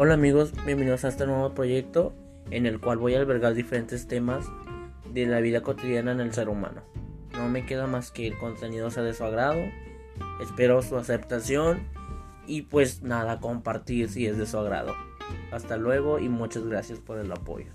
Hola amigos, bienvenidos a este nuevo proyecto en el cual voy a albergar diferentes temas de la vida cotidiana en el ser humano. No me queda más que el contenido sea de su agrado, espero su aceptación y pues nada, compartir si es de su agrado. Hasta luego y muchas gracias por el apoyo.